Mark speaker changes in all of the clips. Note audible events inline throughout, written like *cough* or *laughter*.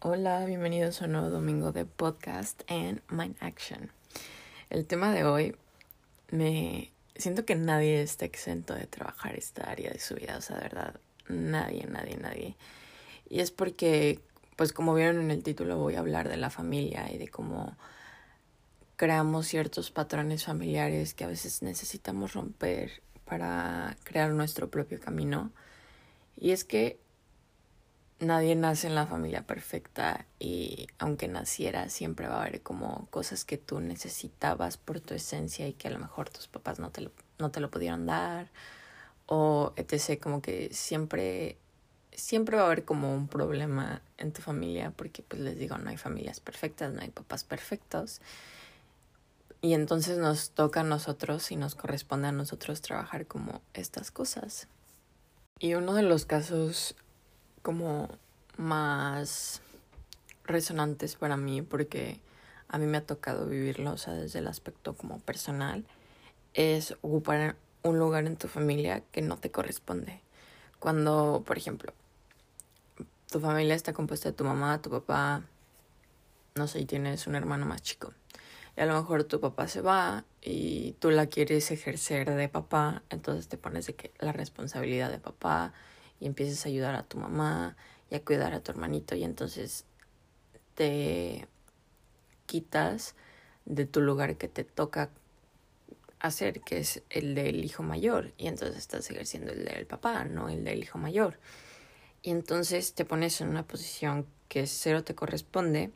Speaker 1: Hola, bienvenidos a un nuevo domingo de podcast en Mind Action. El tema de hoy me siento que nadie está exento de trabajar esta área de su vida, o sea, de verdad, nadie, nadie, nadie. Y es porque, pues como vieron en el título, voy a hablar de la familia y de cómo creamos ciertos patrones familiares que a veces necesitamos romper para crear nuestro propio camino. Y es que nadie nace en la familia perfecta y aunque naciera siempre va a haber como cosas que tú necesitabas por tu esencia y que a lo mejor tus papás no te lo, no te lo pudieron dar o etc. Como que siempre, siempre va a haber como un problema en tu familia porque pues les digo, no hay familias perfectas, no hay papás perfectos. Y entonces nos toca a nosotros y nos corresponde a nosotros trabajar como estas cosas. Y uno de los casos como más resonantes para mí porque a mí me ha tocado vivirlo, o sea, desde el aspecto como personal, es ocupar un lugar en tu familia que no te corresponde. Cuando, por ejemplo, tu familia está compuesta de tu mamá, tu papá, no sé, y tienes un hermano más chico. Y a lo mejor tu papá se va y tú la quieres ejercer de papá, entonces te pones de que la responsabilidad de papá y empiezas a ayudar a tu mamá y a cuidar a tu hermanito y entonces te quitas de tu lugar que te toca hacer, que es el del hijo mayor, y entonces estás ejerciendo el del papá, no el del hijo mayor. Y entonces te pones en una posición que cero te corresponde,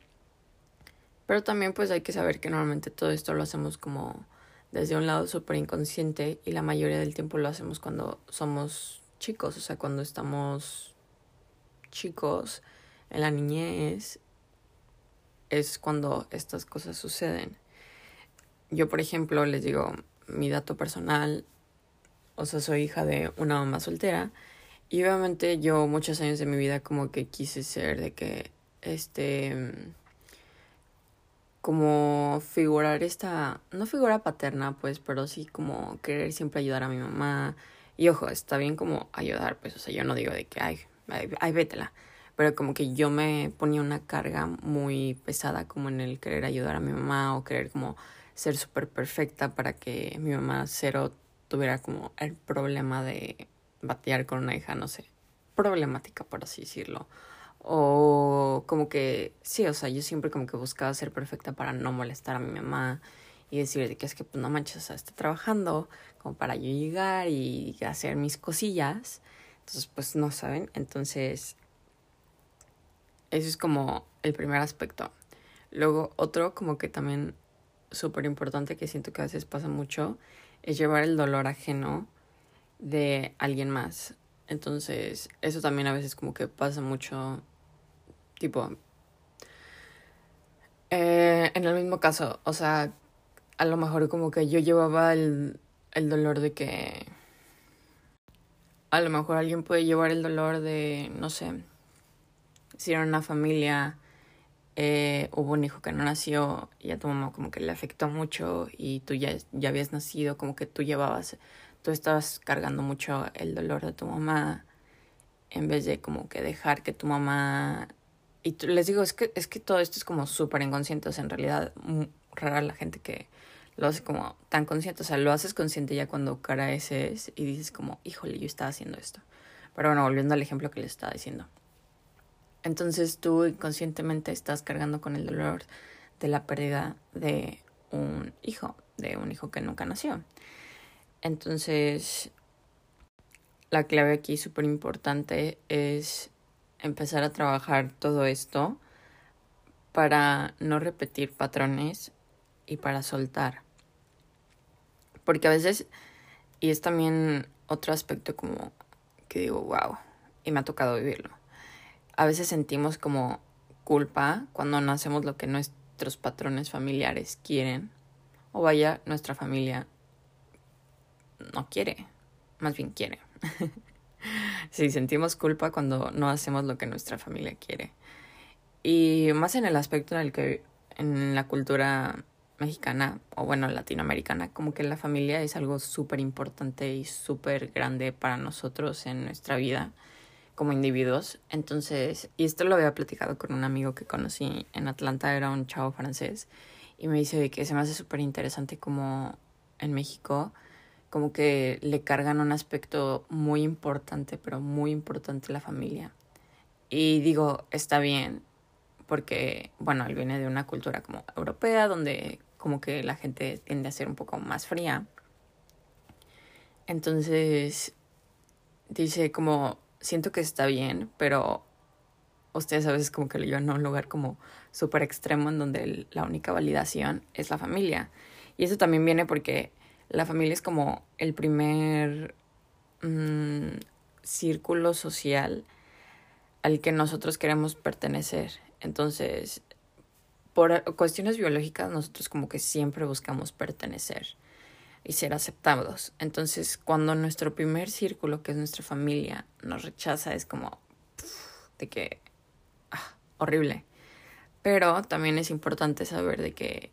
Speaker 1: pero también pues hay que saber que normalmente todo esto lo hacemos como desde un lado súper inconsciente y la mayoría del tiempo lo hacemos cuando somos chicos, o sea, cuando estamos chicos en la niñez es cuando estas cosas suceden. Yo, por ejemplo, les digo mi dato personal, o sea, soy hija de una mamá soltera y obviamente yo muchos años de mi vida como que quise ser de que este como figurar esta, no figura paterna, pues, pero sí como querer siempre ayudar a mi mamá, y ojo, está bien como ayudar, pues, o sea, yo no digo de que, ay, ay, vétela. Pero como que yo me ponía una carga muy pesada como en el querer ayudar a mi mamá o querer como ser súper perfecta para que mi mamá cero tuviera como el problema de batear con una hija, no sé, problemática por así decirlo. O como que, sí, o sea, yo siempre como que buscaba ser perfecta para no molestar a mi mamá y decirle que es que pues no manches, o sea, está trabajando como para yo llegar y hacer mis cosillas. Entonces, pues no saben. Entonces, eso es como el primer aspecto. Luego, otro como que también súper importante que siento que a veces pasa mucho es llevar el dolor ajeno de alguien más. Entonces, eso también a veces como que pasa mucho, tipo, eh, en el mismo caso, o sea, a lo mejor como que yo llevaba el, el dolor de que a lo mejor alguien puede llevar el dolor de, no sé, si era una familia, eh, hubo un hijo que no nació y a tu mamá como que le afectó mucho y tú ya, ya habías nacido, como que tú llevabas, tú estabas cargando mucho el dolor de tu mamá en vez de como que dejar que tu mamá... Y les digo, es que, es que todo esto es como súper inconsciente, o sea, en realidad rara la gente que lo hace como tan consciente, o sea, lo haces consciente ya cuando cara ese es y dices como, híjole, yo estaba haciendo esto. Pero bueno, volviendo al ejemplo que les estaba diciendo. Entonces tú inconscientemente estás cargando con el dolor de la pérdida de un hijo, de un hijo que nunca nació. Entonces, la clave aquí súper importante es empezar a trabajar todo esto para no repetir patrones y para soltar. Porque a veces, y es también otro aspecto como que digo, wow, y me ha tocado vivirlo. A veces sentimos como culpa cuando no hacemos lo que nuestros patrones familiares quieren. O vaya, nuestra familia no quiere, más bien quiere. *laughs* sí, sentimos culpa cuando no hacemos lo que nuestra familia quiere. Y más en el aspecto en el que en la cultura mexicana o bueno latinoamericana, como que la familia es algo súper importante y súper grande para nosotros en nuestra vida. como individuos. Entonces, y esto lo había platicado con un amigo que conocí en Atlanta, era un chavo francés, y me dice que se me hace súper interesante como en México, como que le cargan un aspecto muy importante, pero muy importante la familia. Y digo, está bien, porque, bueno, él viene de una cultura como europea, donde como que la gente tiende a ser un poco más fría. Entonces, dice como, siento que está bien, pero ustedes a veces como que lo llevan a un lugar como súper extremo en donde la única validación es la familia. Y eso también viene porque la familia es como el primer mm, círculo social al que nosotros queremos pertenecer. Entonces, por cuestiones biológicas, nosotros como que siempre buscamos pertenecer y ser aceptados. Entonces, cuando nuestro primer círculo, que es nuestra familia, nos rechaza, es como de que ah, horrible. Pero también es importante saber de que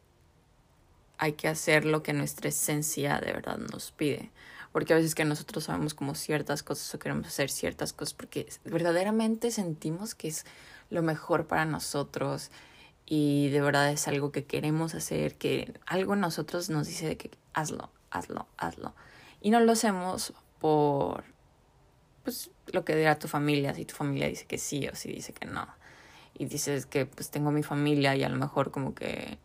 Speaker 1: hay que hacer lo que nuestra esencia de verdad nos pide. Porque a veces que nosotros sabemos como ciertas cosas o queremos hacer ciertas cosas porque verdaderamente sentimos que es lo mejor para nosotros y de verdad es algo que queremos hacer, que algo en nosotros nos dice que hazlo, hazlo, hazlo. Y no lo hacemos por pues lo que dirá tu familia, si tu familia dice que sí o si dice que no. Y dices que pues tengo mi familia y a lo mejor como que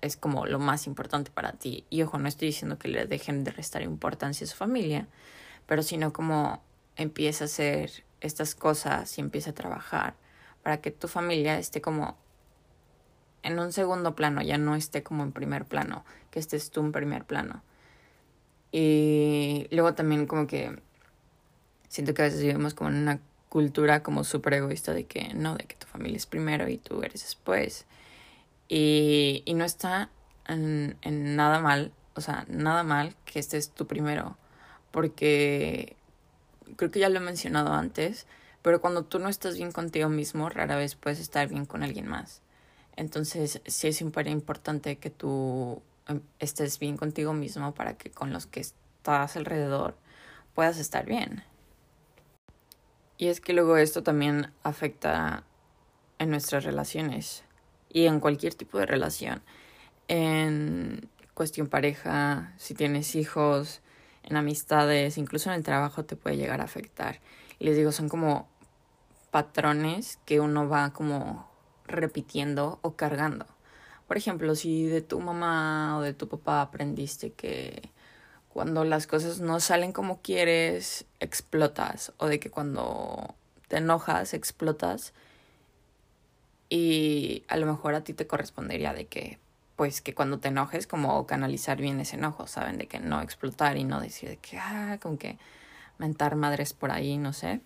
Speaker 1: es como lo más importante para ti. Y ojo, no estoy diciendo que le dejen de restar importancia a su familia, pero sino como empieza a hacer estas cosas y empieza a trabajar para que tu familia esté como en un segundo plano, ya no esté como en primer plano, que estés tú en primer plano. Y luego también como que siento que a veces vivimos como en una cultura como súper egoísta de que no, de que tu familia es primero y tú eres después. Y, y no está en, en nada mal, o sea, nada mal que estés tú primero, porque creo que ya lo he mencionado antes, pero cuando tú no estás bien contigo mismo, rara vez puedes estar bien con alguien más. Entonces, sí es súper importante que tú em, estés bien contigo mismo para que con los que estás alrededor puedas estar bien. Y es que luego esto también afecta en nuestras relaciones y en cualquier tipo de relación. En cuestión pareja, si tienes hijos, en amistades, incluso en el trabajo te puede llegar a afectar. Les digo, son como patrones que uno va como repitiendo o cargando. Por ejemplo, si de tu mamá o de tu papá aprendiste que cuando las cosas no salen como quieres, explotas, o de que cuando te enojas, explotas, y a lo mejor a ti te correspondería de que, pues que cuando te enojes, como canalizar bien ese enojo, ¿saben? De que no explotar y no decir de que, ah, con que mentar madres por ahí, no sé.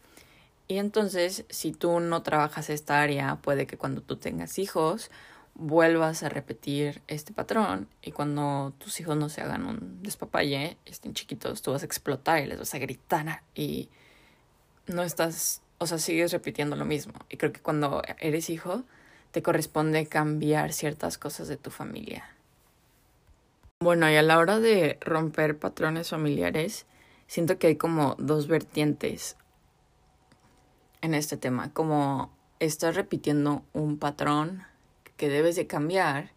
Speaker 1: Y entonces, si tú no trabajas esta área, puede que cuando tú tengas hijos vuelvas a repetir este patrón y cuando tus hijos no se hagan un despapalle, estén chiquitos, tú vas a explotar y les vas a gritar y no estás, o sea, sigues repitiendo lo mismo. Y creo que cuando eres hijo, te corresponde cambiar ciertas cosas de tu familia. Bueno, y a la hora de romper patrones familiares, siento que hay como dos vertientes en este tema, como estás repitiendo un patrón que debes de cambiar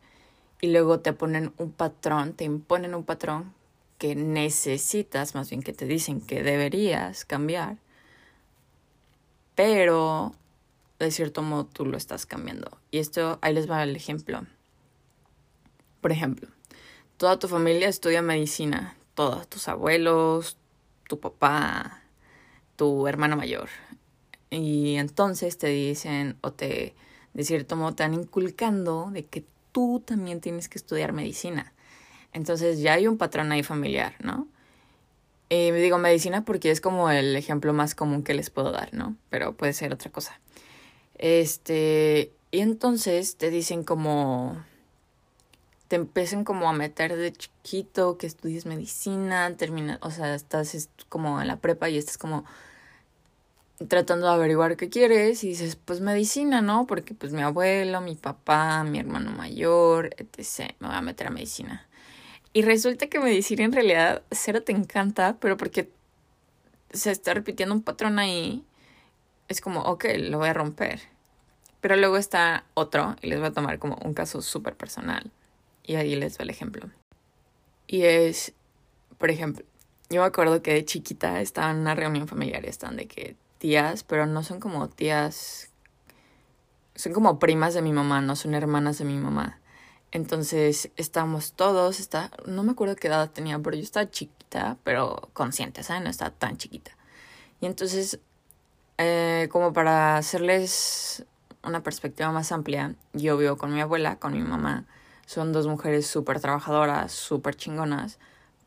Speaker 1: y luego te ponen un patrón, te imponen un patrón que necesitas, más bien que te dicen que deberías cambiar, pero de cierto modo tú lo estás cambiando. Y esto, ahí les va el ejemplo. Por ejemplo, toda tu familia estudia medicina, todos tus abuelos, tu papá, tu hermano mayor, y entonces te dicen o te, de cierto modo, te están inculcando de que tú también tienes que estudiar medicina. Entonces ya hay un patrón ahí familiar, ¿no? Y me digo medicina porque es como el ejemplo más común que les puedo dar, ¿no? Pero puede ser otra cosa. Este, y entonces te dicen como, te empiezan como a meter de chiquito que estudies medicina, termina, o sea, estás como en la prepa y estás como tratando de averiguar qué quieres y dices, pues medicina, ¿no? Porque pues mi abuelo, mi papá, mi hermano mayor, etc. Me voy a meter a medicina. Y resulta que medicina en realidad cero te encanta, pero porque se está repitiendo un patrón ahí, es como, ok, lo voy a romper. Pero luego está otro, y les voy a tomar como un caso súper personal. Y ahí les doy el ejemplo. Y es, por ejemplo, yo me acuerdo que de chiquita estaba en una reunión familiar, están de que tías, pero no son como tías, son como primas de mi mamá, no son hermanas de mi mamá. Entonces estábamos todos, está, no me acuerdo qué edad tenía, pero yo estaba chiquita, pero consciente, ¿sabes? No estaba tan chiquita. Y entonces, eh, como para hacerles una perspectiva más amplia, yo vivo con mi abuela, con mi mamá. Son dos mujeres súper trabajadoras, súper chingonas,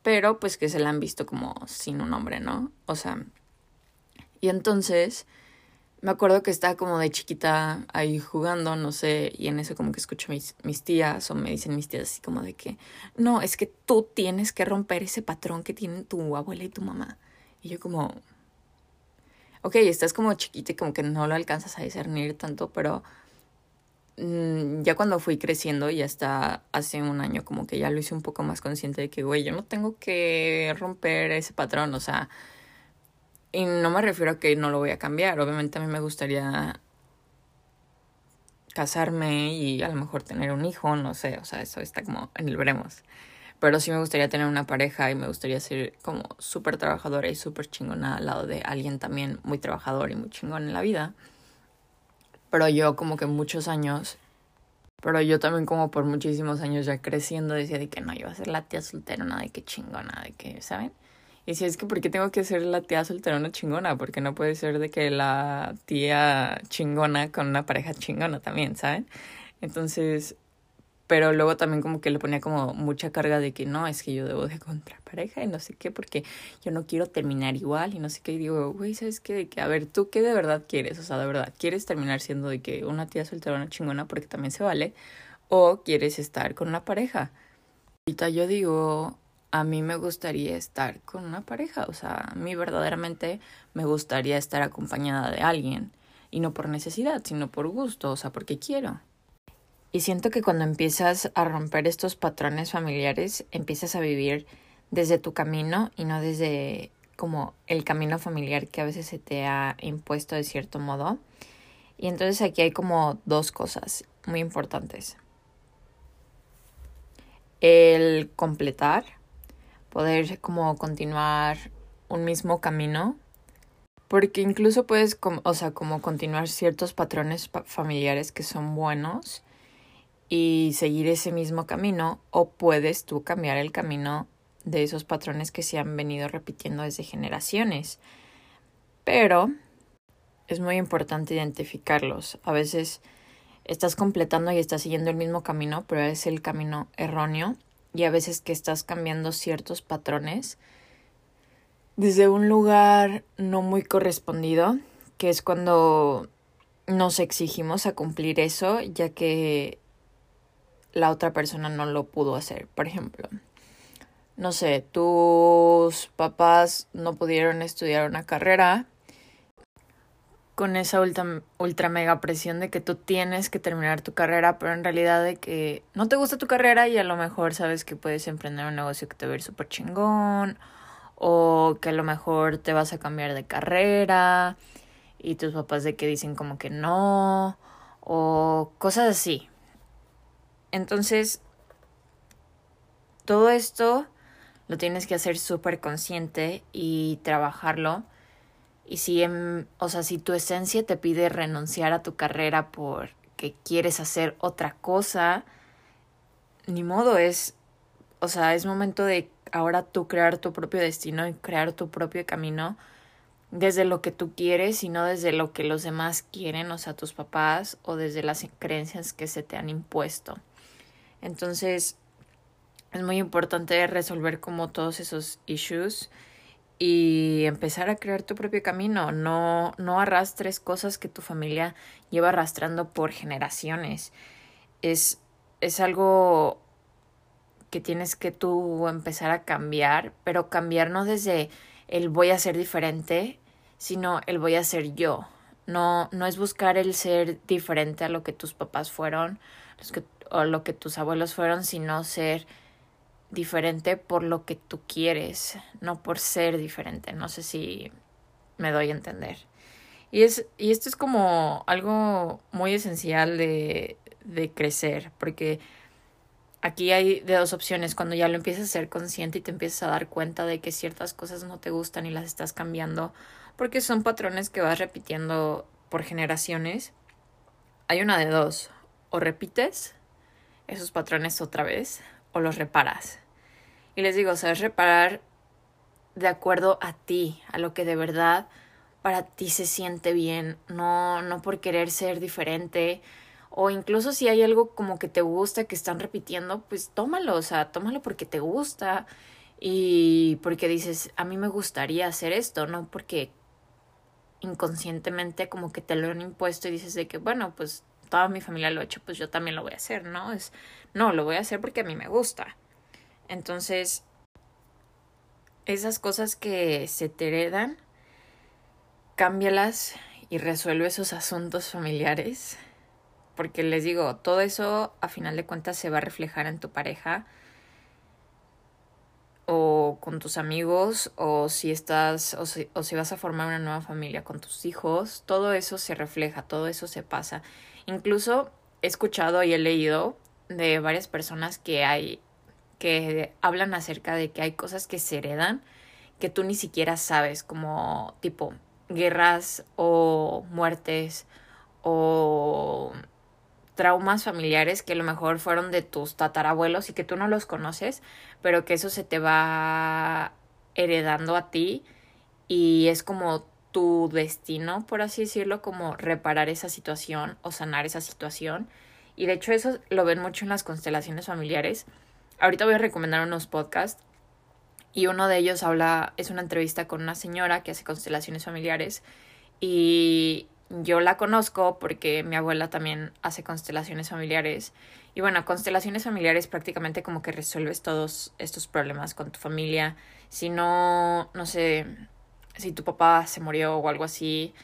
Speaker 1: pero pues que se la han visto como sin un hombre, ¿no? O sea, y entonces me acuerdo que estaba como de chiquita ahí jugando, no sé, y en eso como que escucho mis, mis tías o me dicen mis tías así como de que, no, es que tú tienes que romper ese patrón que tienen tu abuela y tu mamá. Y yo como, ok, estás como chiquita y como que no lo alcanzas a discernir tanto, pero mm, ya cuando fui creciendo y hasta hace un año como que ya lo hice un poco más consciente de que, güey, yo no tengo que romper ese patrón, o sea, y no me refiero a que no lo voy a cambiar, obviamente a mí me gustaría casarme y a lo mejor tener un hijo, no sé, o sea, eso está como en el veremos. Pero sí me gustaría tener una pareja y me gustaría ser como súper trabajadora y súper chingona al lado de alguien también muy trabajador y muy chingón en la vida. Pero yo como que muchos años, pero yo también como por muchísimos años ya creciendo decía de que no, iba a ser la tía solterona, de que chingona, de que, ¿saben? Y si es que, ¿por qué tengo que ser la tía solterona chingona? Porque no puede ser de que la tía chingona con una pareja chingona también, ¿saben? Entonces, pero luego también como que le ponía como mucha carga de que no, es que yo debo de encontrar pareja y no sé qué, porque yo no quiero terminar igual y no sé qué. Y digo, güey, ¿sabes qué? De que, a ver, ¿tú qué de verdad quieres? O sea, de verdad, ¿quieres terminar siendo de que una tía soltera, una chingona, porque también se vale? ¿O quieres estar con una pareja? Ahorita yo digo, a mí me gustaría estar con una pareja, o sea, a mí verdaderamente me gustaría estar acompañada de alguien. Y no por necesidad, sino por gusto, o sea, porque quiero. Y siento que cuando empiezas a romper estos patrones familiares, empiezas a vivir desde tu camino y no desde como el camino familiar que a veces se te ha impuesto de cierto modo. Y entonces aquí hay como dos cosas muy importantes. El completar, poder como continuar un mismo camino, porque incluso puedes, o sea, como continuar ciertos patrones familiares que son buenos y seguir ese mismo camino o puedes tú cambiar el camino de esos patrones que se han venido repitiendo desde generaciones. Pero es muy importante identificarlos. A veces estás completando y estás siguiendo el mismo camino, pero es el camino erróneo y a veces que estás cambiando ciertos patrones desde un lugar no muy correspondido, que es cuando nos exigimos a cumplir eso, ya que la otra persona no lo pudo hacer. Por ejemplo, no sé, tus papás no pudieron estudiar una carrera con esa ultra, ultra mega presión de que tú tienes que terminar tu carrera, pero en realidad de que no te gusta tu carrera y a lo mejor sabes que puedes emprender un negocio que te va a ir súper chingón o que a lo mejor te vas a cambiar de carrera y tus papás de que dicen como que no o cosas así. Entonces, todo esto lo tienes que hacer súper consciente y trabajarlo. Y si, o sea, si tu esencia te pide renunciar a tu carrera porque quieres hacer otra cosa, ni modo, es, o sea, es momento de ahora tú crear tu propio destino y crear tu propio camino desde lo que tú quieres y no desde lo que los demás quieren, o sea, tus papás o desde las creencias que se te han impuesto. Entonces, es muy importante resolver como todos esos issues y empezar a crear tu propio camino. No, no arrastres cosas que tu familia lleva arrastrando por generaciones. Es, es algo que tienes que tú empezar a cambiar, pero cambiar no desde el voy a ser diferente, sino el voy a ser yo. No, no es buscar el ser diferente a lo que tus papás fueron, los que o lo que tus abuelos fueron, sino ser diferente por lo que tú quieres, no por ser diferente. No sé si me doy a entender. Y, es, y esto es como algo muy esencial de, de crecer, porque aquí hay de dos opciones, cuando ya lo empiezas a ser consciente y te empiezas a dar cuenta de que ciertas cosas no te gustan y las estás cambiando, porque son patrones que vas repitiendo por generaciones, hay una de dos, o repites esos patrones otra vez o los reparas. Y les digo, sabes reparar de acuerdo a ti, a lo que de verdad para ti se siente bien, no, no por querer ser diferente, o incluso si hay algo como que te gusta, que están repitiendo, pues tómalo, o sea, tómalo porque te gusta y porque dices, a mí me gustaría hacer esto, no porque inconscientemente como que te lo han impuesto y dices de que, bueno, pues toda mi familia lo ha hecho, pues yo también lo voy a hacer, ¿no? Es, no, lo voy a hacer porque a mí me gusta. Entonces, esas cosas que se te heredan, cámbialas y resuelve esos asuntos familiares. Porque les digo, todo eso a final de cuentas se va a reflejar en tu pareja o con tus amigos o si estás o si, o si vas a formar una nueva familia con tus hijos, todo eso se refleja, todo eso se pasa. Incluso he escuchado y he leído de varias personas que hay que hablan acerca de que hay cosas que se heredan que tú ni siquiera sabes, como tipo guerras o muertes o traumas familiares que a lo mejor fueron de tus tatarabuelos y que tú no los conoces, pero que eso se te va heredando a ti y es como tu destino, por así decirlo, como reparar esa situación o sanar esa situación. Y de hecho eso lo ven mucho en las constelaciones familiares. Ahorita voy a recomendar unos podcasts y uno de ellos habla, es una entrevista con una señora que hace constelaciones familiares y yo la conozco porque mi abuela también hace constelaciones familiares. Y bueno, constelaciones familiares prácticamente como que resuelves todos estos problemas con tu familia. Si no, no sé, si tu papá se murió o algo así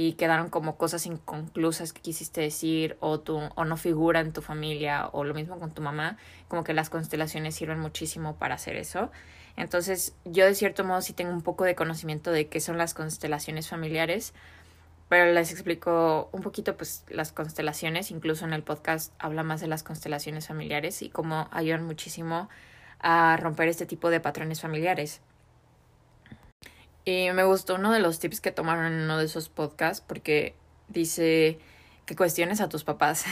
Speaker 1: y quedaron como cosas inconclusas que quisiste decir o, tu, o no figura en tu familia o lo mismo con tu mamá, como que las constelaciones sirven muchísimo para hacer eso. Entonces, yo de cierto modo sí tengo un poco de conocimiento de qué son las constelaciones familiares, pero les explico un poquito pues las constelaciones, incluso en el podcast habla más de las constelaciones familiares y cómo ayudan muchísimo a romper este tipo de patrones familiares. Y me gustó uno de los tips que tomaron en uno de esos podcasts porque dice que cuestiones a tus papás.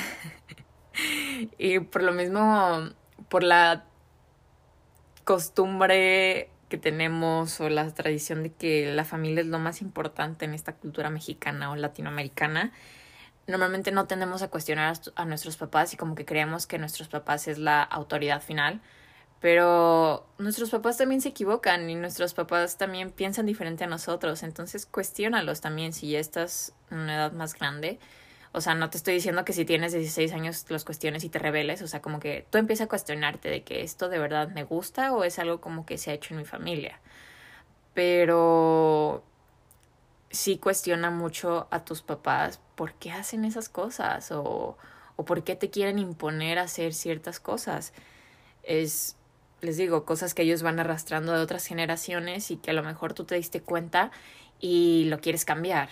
Speaker 1: *laughs* y por lo mismo, por la costumbre que tenemos o la tradición de que la familia es lo más importante en esta cultura mexicana o latinoamericana, normalmente no tendemos a cuestionar a nuestros papás y como que creemos que nuestros papás es la autoridad final, pero nuestros papás también se equivocan y nuestros papás también piensan diferente a nosotros, entonces cuestiónalos también si ya estás en una edad más grande o sea, no te estoy diciendo que si tienes 16 años los cuestiones y te rebeles, o sea, como que tú empiezas a cuestionarte de que esto de verdad me gusta o es algo como que se ha hecho en mi familia. Pero sí cuestiona mucho a tus papás por qué hacen esas cosas o, o por qué te quieren imponer hacer ciertas cosas. Es, les digo, cosas que ellos van arrastrando de otras generaciones y que a lo mejor tú te diste cuenta y lo quieres cambiar.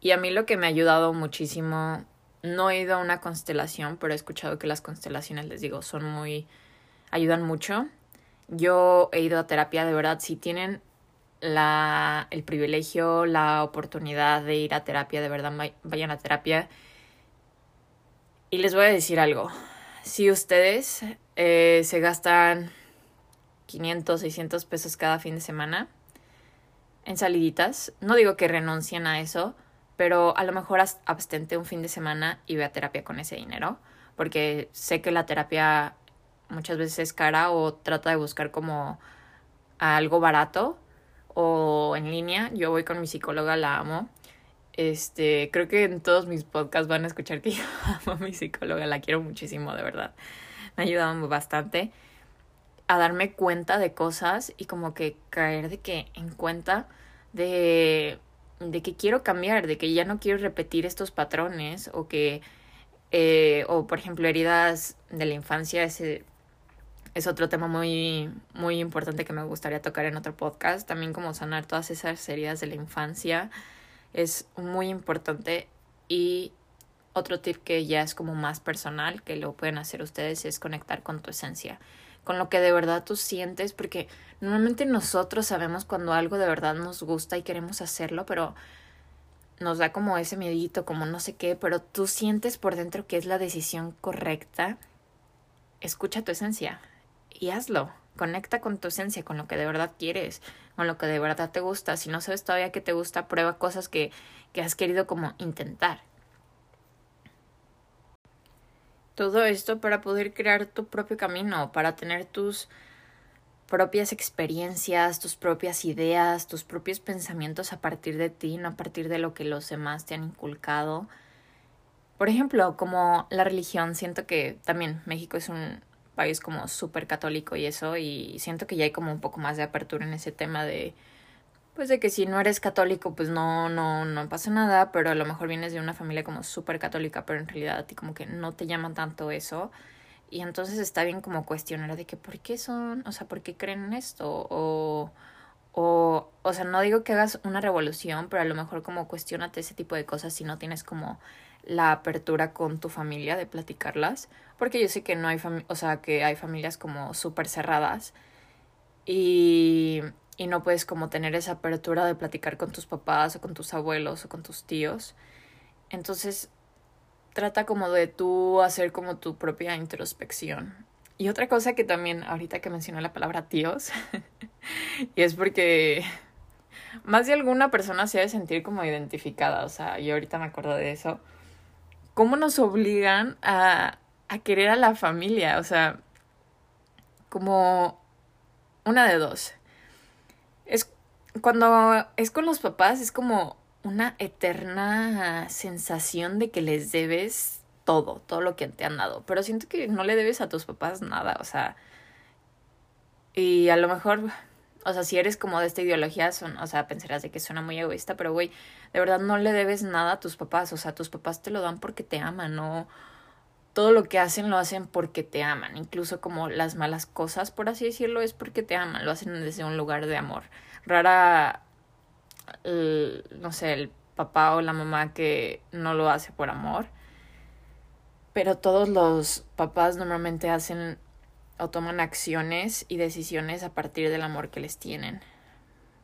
Speaker 1: Y a mí lo que me ha ayudado muchísimo, no he ido a una constelación, pero he escuchado que las constelaciones, les digo, son muy, ayudan mucho. Yo he ido a terapia, de verdad, si tienen la, el privilegio, la oportunidad de ir a terapia, de verdad, vayan a terapia. Y les voy a decir algo. Si ustedes eh, se gastan 500, 600 pesos cada fin de semana en saliditas, no digo que renuncien a eso, pero a lo mejor abstente un fin de semana y ve a terapia con ese dinero, porque sé que la terapia muchas veces es cara o trata de buscar como algo barato o en línea. Yo voy con mi psicóloga, la amo. Este, creo que en todos mis podcasts van a escuchar que *laughs* yo amo a mi psicóloga, la quiero muchísimo, de verdad. *laughs* Me ayudado bastante a darme cuenta de cosas y como que caer de que en cuenta de de que quiero cambiar, de que ya no quiero repetir estos patrones o que, eh, o por ejemplo, heridas de la infancia, ese es otro tema muy, muy importante que me gustaría tocar en otro podcast, también como sanar todas esas heridas de la infancia es muy importante y otro tip que ya es como más personal, que lo pueden hacer ustedes, es conectar con tu esencia, con lo que de verdad tú sientes, porque normalmente nosotros sabemos cuando algo de verdad nos gusta y queremos hacerlo, pero nos da como ese miedito, como no sé qué, pero tú sientes por dentro que es la decisión correcta. Escucha tu esencia y hazlo. Conecta con tu esencia, con lo que de verdad quieres, con lo que de verdad te gusta. Si no sabes todavía que te gusta, prueba cosas que, que has querido como intentar. Todo esto para poder crear tu propio camino, para tener tus propias experiencias, tus propias ideas, tus propios pensamientos a partir de ti, no a partir de lo que los demás te han inculcado. Por ejemplo, como la religión, siento que también México es un país como súper católico y eso, y siento que ya hay como un poco más de apertura en ese tema de pues de que si no eres católico, pues no, no, no pasa nada, pero a lo mejor vienes de una familia como súper católica, pero en realidad a ti como que no te llama tanto eso. Y entonces está bien como cuestionar de que por qué son, o sea, por qué creen en esto, o, o, o sea, no digo que hagas una revolución, pero a lo mejor como cuestionate ese tipo de cosas si no tienes como la apertura con tu familia de platicarlas, porque yo sé que no hay, o sea, que hay familias como súper cerradas. Y y no puedes como tener esa apertura de platicar con tus papás o con tus abuelos o con tus tíos. Entonces, trata como de tú hacer como tu propia introspección. Y otra cosa que también, ahorita que mencioné la palabra tíos, *laughs* y es porque más de alguna persona se ha de sentir como identificada, o sea, yo ahorita me acuerdo de eso. ¿Cómo nos obligan a, a querer a la familia? O sea, como una de dos cuando es con los papás es como una eterna sensación de que les debes todo, todo lo que te han dado, pero siento que no le debes a tus papás nada, o sea, y a lo mejor, o sea, si eres como de esta ideología, son, o sea, pensarás de que suena muy egoísta, pero güey, de verdad no le debes nada a tus papás, o sea, tus papás te lo dan porque te aman, no todo lo que hacen lo hacen porque te aman, incluso como las malas cosas, por así decirlo, es porque te aman, lo hacen desde un lugar de amor. Rara, no sé, el papá o la mamá que no lo hace por amor, pero todos los papás normalmente hacen o toman acciones y decisiones a partir del amor que les tienen.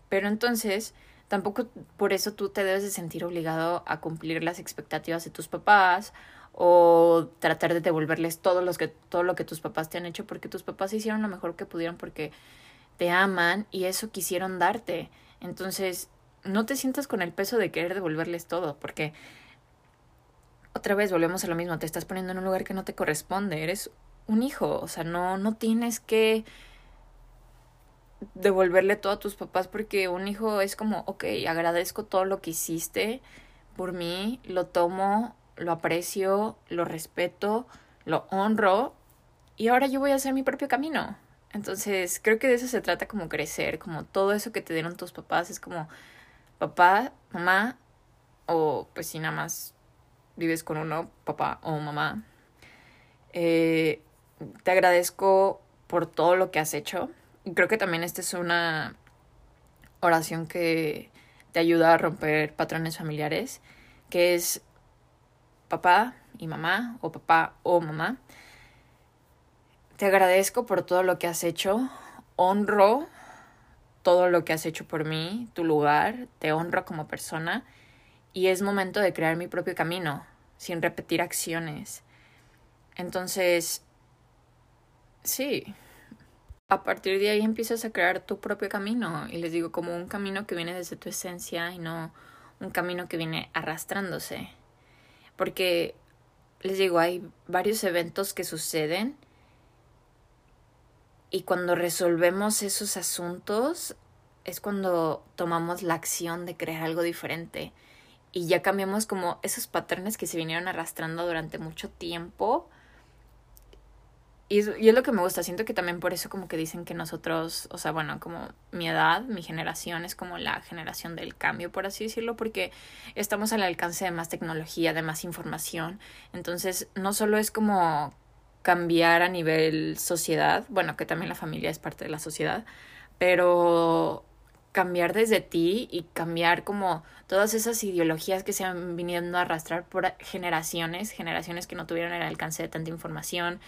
Speaker 1: Pero entonces, tampoco por eso tú te debes de sentir obligado a cumplir las expectativas de tus papás o tratar de devolverles todo, los que, todo lo que tus papás te han hecho porque tus papás hicieron lo mejor que pudieron porque te aman y eso quisieron darte. Entonces, no te sientas con el peso de querer devolverles todo porque otra vez volvemos a lo mismo, te estás poniendo en un lugar que no te corresponde, eres un hijo, o sea, no, no tienes que devolverle todo a tus papás porque un hijo es como, ok, agradezco todo lo que hiciste por mí, lo tomo lo aprecio, lo respeto, lo honro y ahora yo voy a hacer mi propio camino. Entonces, creo que de eso se trata como crecer, como todo eso que te dieron tus papás es como papá, mamá o pues si nada más vives con uno, papá o mamá. Eh, te agradezco por todo lo que has hecho. Y creo que también esta es una oración que te ayuda a romper patrones familiares, que es papá y mamá o papá o mamá. Te agradezco por todo lo que has hecho. Honro todo lo que has hecho por mí, tu lugar, te honro como persona y es momento de crear mi propio camino, sin repetir acciones. Entonces, sí, a partir de ahí empiezas a crear tu propio camino y les digo como un camino que viene desde tu esencia y no un camino que viene arrastrándose porque les digo, hay varios eventos que suceden y cuando resolvemos esos asuntos es cuando tomamos la acción de crear algo diferente. Y ya cambiamos como esos patrones que se vinieron arrastrando durante mucho tiempo y es, lo que me gusta, siento que también por eso como que dicen que nosotros, o sea, bueno, como mi edad, mi generación es como la generación del cambio, por así decirlo, porque estamos al alcance de más tecnología, de más información. Entonces, no solo es como cambiar a nivel sociedad, bueno, que también la familia es parte de la sociedad, pero cambiar desde ti y cambiar como todas esas ideologías que se han viniendo a arrastrar por generaciones, generaciones que no tuvieron el alcance de tanta información,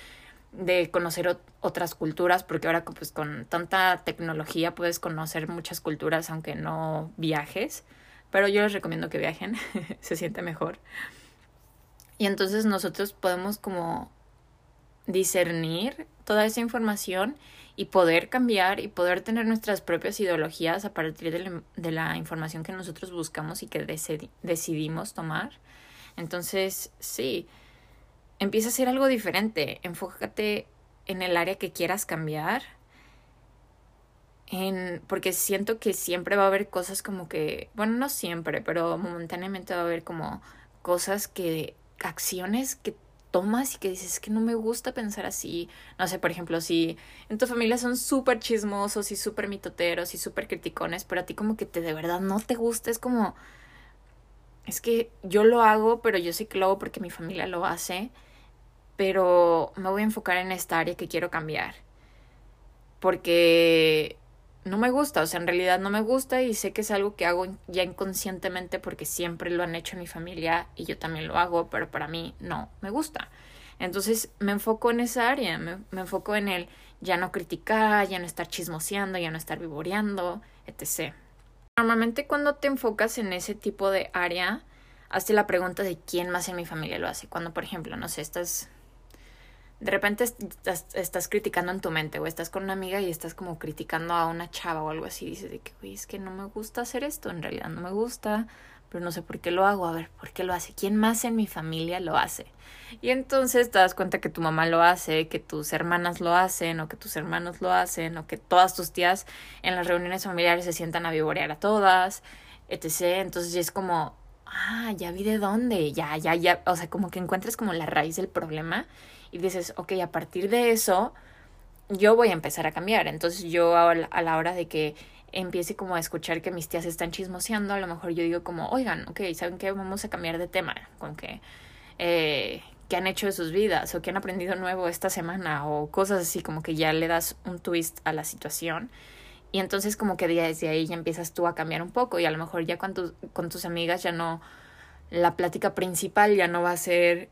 Speaker 1: de conocer otras culturas, porque ahora pues con tanta tecnología puedes conocer muchas culturas aunque no viajes, pero yo les recomiendo que viajen, *laughs* se siente mejor. Y entonces nosotros podemos como discernir toda esa información y poder cambiar y poder tener nuestras propias ideologías a partir de la, información que nosotros buscamos y que decidimos tomar. Entonces, sí, empieza a ser algo diferente. Enfócate en el área que quieras cambiar. En, porque siento que siempre va a haber cosas como que, bueno, no siempre, pero momentáneamente va a haber como cosas que, acciones que tomas y que dices que no me gusta pensar así. No sé, por ejemplo, si en tu familia son súper chismosos y súper mitoteros y súper criticones, pero a ti como que te de verdad no te gusta, es como... Es que yo lo hago, pero yo sé que lo hago porque mi familia lo hace, pero me voy a enfocar en esta área que quiero cambiar. Porque no me gusta, o sea, en realidad no me gusta y sé que es algo que hago ya inconscientemente porque siempre lo han hecho en mi familia y yo también lo hago, pero para mí no me gusta. Entonces me enfoco en esa área, me, enfoco en el ya no criticar, ya no estar chismoseando, ya no estar vivoreando, etc. Normalmente cuando te enfocas en ese tipo de área, hazte la pregunta de quién más en mi familia lo hace. Cuando, por ejemplo, no sé, estás de repente estás, estás, criticando en tu mente o estás con una amiga y estás como criticando a una chava o algo así. Dices de que, güey, es que no me gusta hacer esto, en realidad no me gusta, pero no sé por qué lo hago. A ver, ¿por qué lo hace? ¿Quién más en mi familia lo hace? Y entonces te das cuenta que tu mamá lo hace, que tus hermanas lo hacen, o que tus hermanos lo hacen, o que todas tus tías en las reuniones familiares se sientan a vivorear a todas, etc. Entonces es como, ah, ya vi de dónde, ya, ya, ya. O sea, como que encuentras como la raíz del problema y dices, ok, a partir de eso yo voy a empezar a cambiar. Entonces yo a la hora de que empiece como a escuchar que mis tías están chismoseando, a lo mejor yo digo como, oigan, ok, ¿saben qué? Vamos a cambiar de tema, con que, eh, qué han hecho de sus vidas o qué han aprendido nuevo esta semana o cosas así, como que ya le das un twist a la situación. Y entonces como que desde ahí ya empiezas tú a cambiar un poco y a lo mejor ya con, con tus amigas ya no, la plática principal ya no va a ser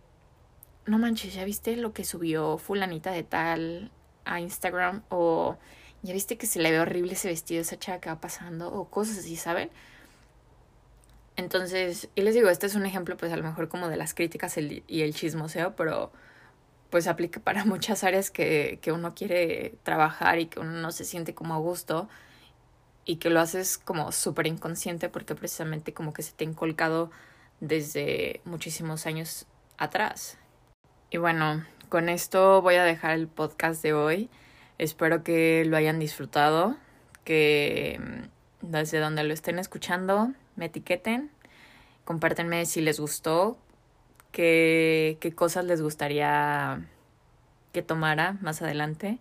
Speaker 1: no manches, ¿ya viste lo que subió fulanita de tal a Instagram? O ya viste que se le ve horrible ese vestido, esa chava que va pasando, o cosas así, ¿saben? Entonces, y les digo, este es un ejemplo, pues a lo mejor como de las críticas y el chismoseo, pero pues aplica para *laughs* muchas áreas que, que uno quiere trabajar y que uno no se siente como a gusto y que lo haces como súper inconsciente porque precisamente como que se te ha inculcado desde muchísimos años atrás. Y bueno, con esto voy a dejar el podcast de hoy. Espero que lo hayan disfrutado, que mm, desde donde lo estén escuchando me etiqueten, compártenme si les gustó, qué, qué cosas les gustaría que tomara más adelante,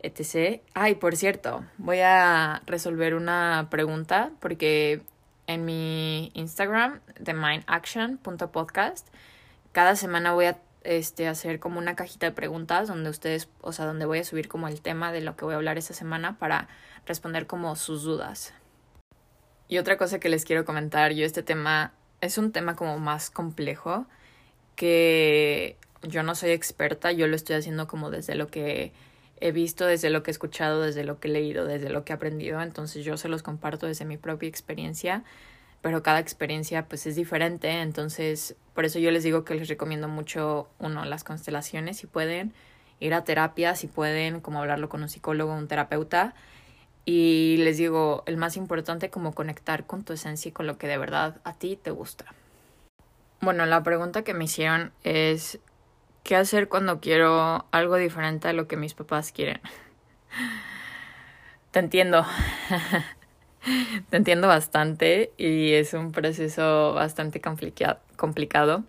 Speaker 1: etc. Ay, por cierto, voy a resolver una pregunta porque en mi Instagram, de mindaction.podcast, cada semana voy a este, hacer como una cajita de preguntas donde ustedes, o sea, donde voy a subir como el tema de lo que voy a hablar esta semana para responder como sus dudas. Y otra cosa que les quiero comentar, yo este tema es un tema como más complejo que yo no soy experta, yo lo estoy haciendo como desde lo que he visto, desde lo que he escuchado, desde lo que he leído, desde lo que he aprendido, entonces yo se los comparto desde mi propia experiencia pero cada experiencia pues es diferente, entonces por eso yo les digo que les recomiendo mucho, uno, las constelaciones, si pueden, ir a terapia, si pueden, como hablarlo con un psicólogo, un terapeuta, y les digo, el más importante como conectar con tu esencia y con lo que de verdad a ti te gusta. Bueno, la pregunta que me hicieron es, ¿qué hacer cuando quiero algo diferente a lo que mis papás quieren? *laughs* Te entiendo. *laughs* *laughs* Te entiendo bastante y es un proceso bastante complicado.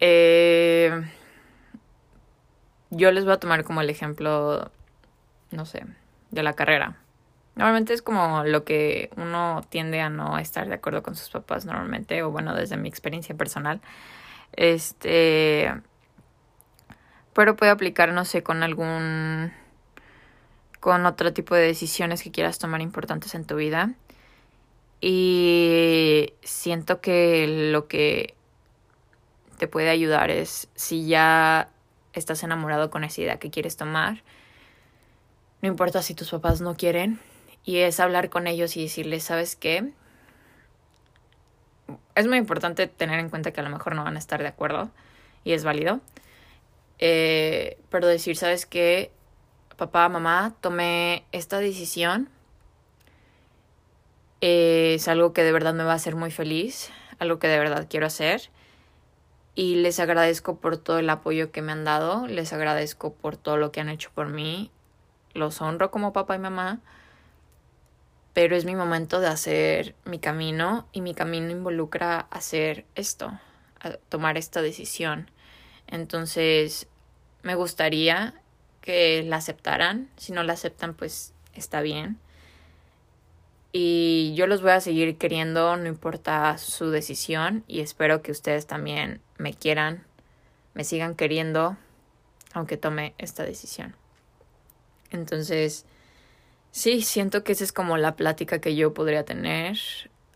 Speaker 1: Eh, yo les voy a tomar como el ejemplo, no sé, de la carrera. Normalmente es como lo que uno tiende a no estar de acuerdo con sus papás normalmente, o bueno, desde mi experiencia personal. Este, pero puede aplicar, no sé, con algún con otro tipo de decisiones que quieras tomar importantes en tu vida. Y siento que lo que te puede ayudar es si ya estás enamorado con esa idea que quieres tomar, no importa si tus papás no quieren, y es hablar con ellos y decirles, ¿sabes qué? Es muy importante tener en cuenta que a lo mejor no van a estar de acuerdo y es válido. Eh, pero decir, ¿sabes qué? Papá, mamá, tomé esta decisión. es algo que de verdad me va a hacer muy feliz, algo que de verdad quiero hacer. Y les agradezco por todo el apoyo que me han dado, les agradezco por todo lo que han hecho por mí. Los honro como papá y mamá pero es mi momento de hacer mi camino y mi camino involucra hacer esto, tomar esta decisión. Entonces, me gustaría que la aceptaran. Si no la aceptan, pues está bien. Y yo los voy a seguir queriendo, no importa su decisión. Y espero que ustedes también me quieran, me sigan queriendo, aunque tome esta decisión. Entonces, Sí, siento que esa es como la plática que yo podría tener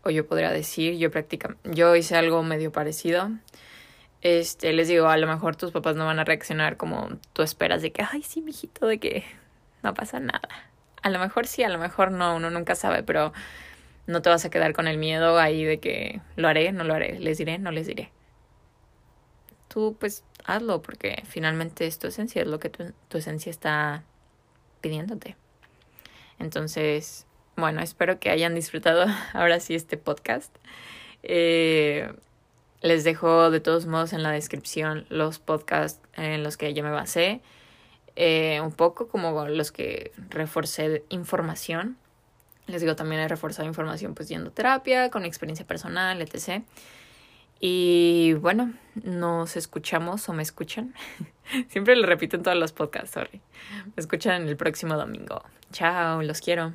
Speaker 1: o yo podría decir, yo practica, yo hice algo medio parecido. Este, les digo, a lo mejor tus papás no van a reaccionar como tú esperas de que, ay, sí, mijito, de que no pasa nada. A lo mejor sí, a lo mejor no, uno nunca sabe, pero no te vas a quedar con el miedo ahí de que lo haré, no lo haré, les diré, no les diré. Tú pues hazlo porque finalmente es tu esencia, es lo que tu, tu esencia está pidiéndote. Entonces, bueno, espero que hayan disfrutado *laughs* ahora sí este podcast. Eh, les dejo de todos modos en la descripción los podcasts en los que yo me basé. Eh, un poco como los que reforcé información. Les digo, también he reforzado información pues yendo a terapia, con experiencia personal, etc. Y bueno, nos escuchamos o me escuchan. *laughs* Siempre lo repito en todos los podcasts, sorry. Me escuchan el próximo domingo. Chao, los quiero.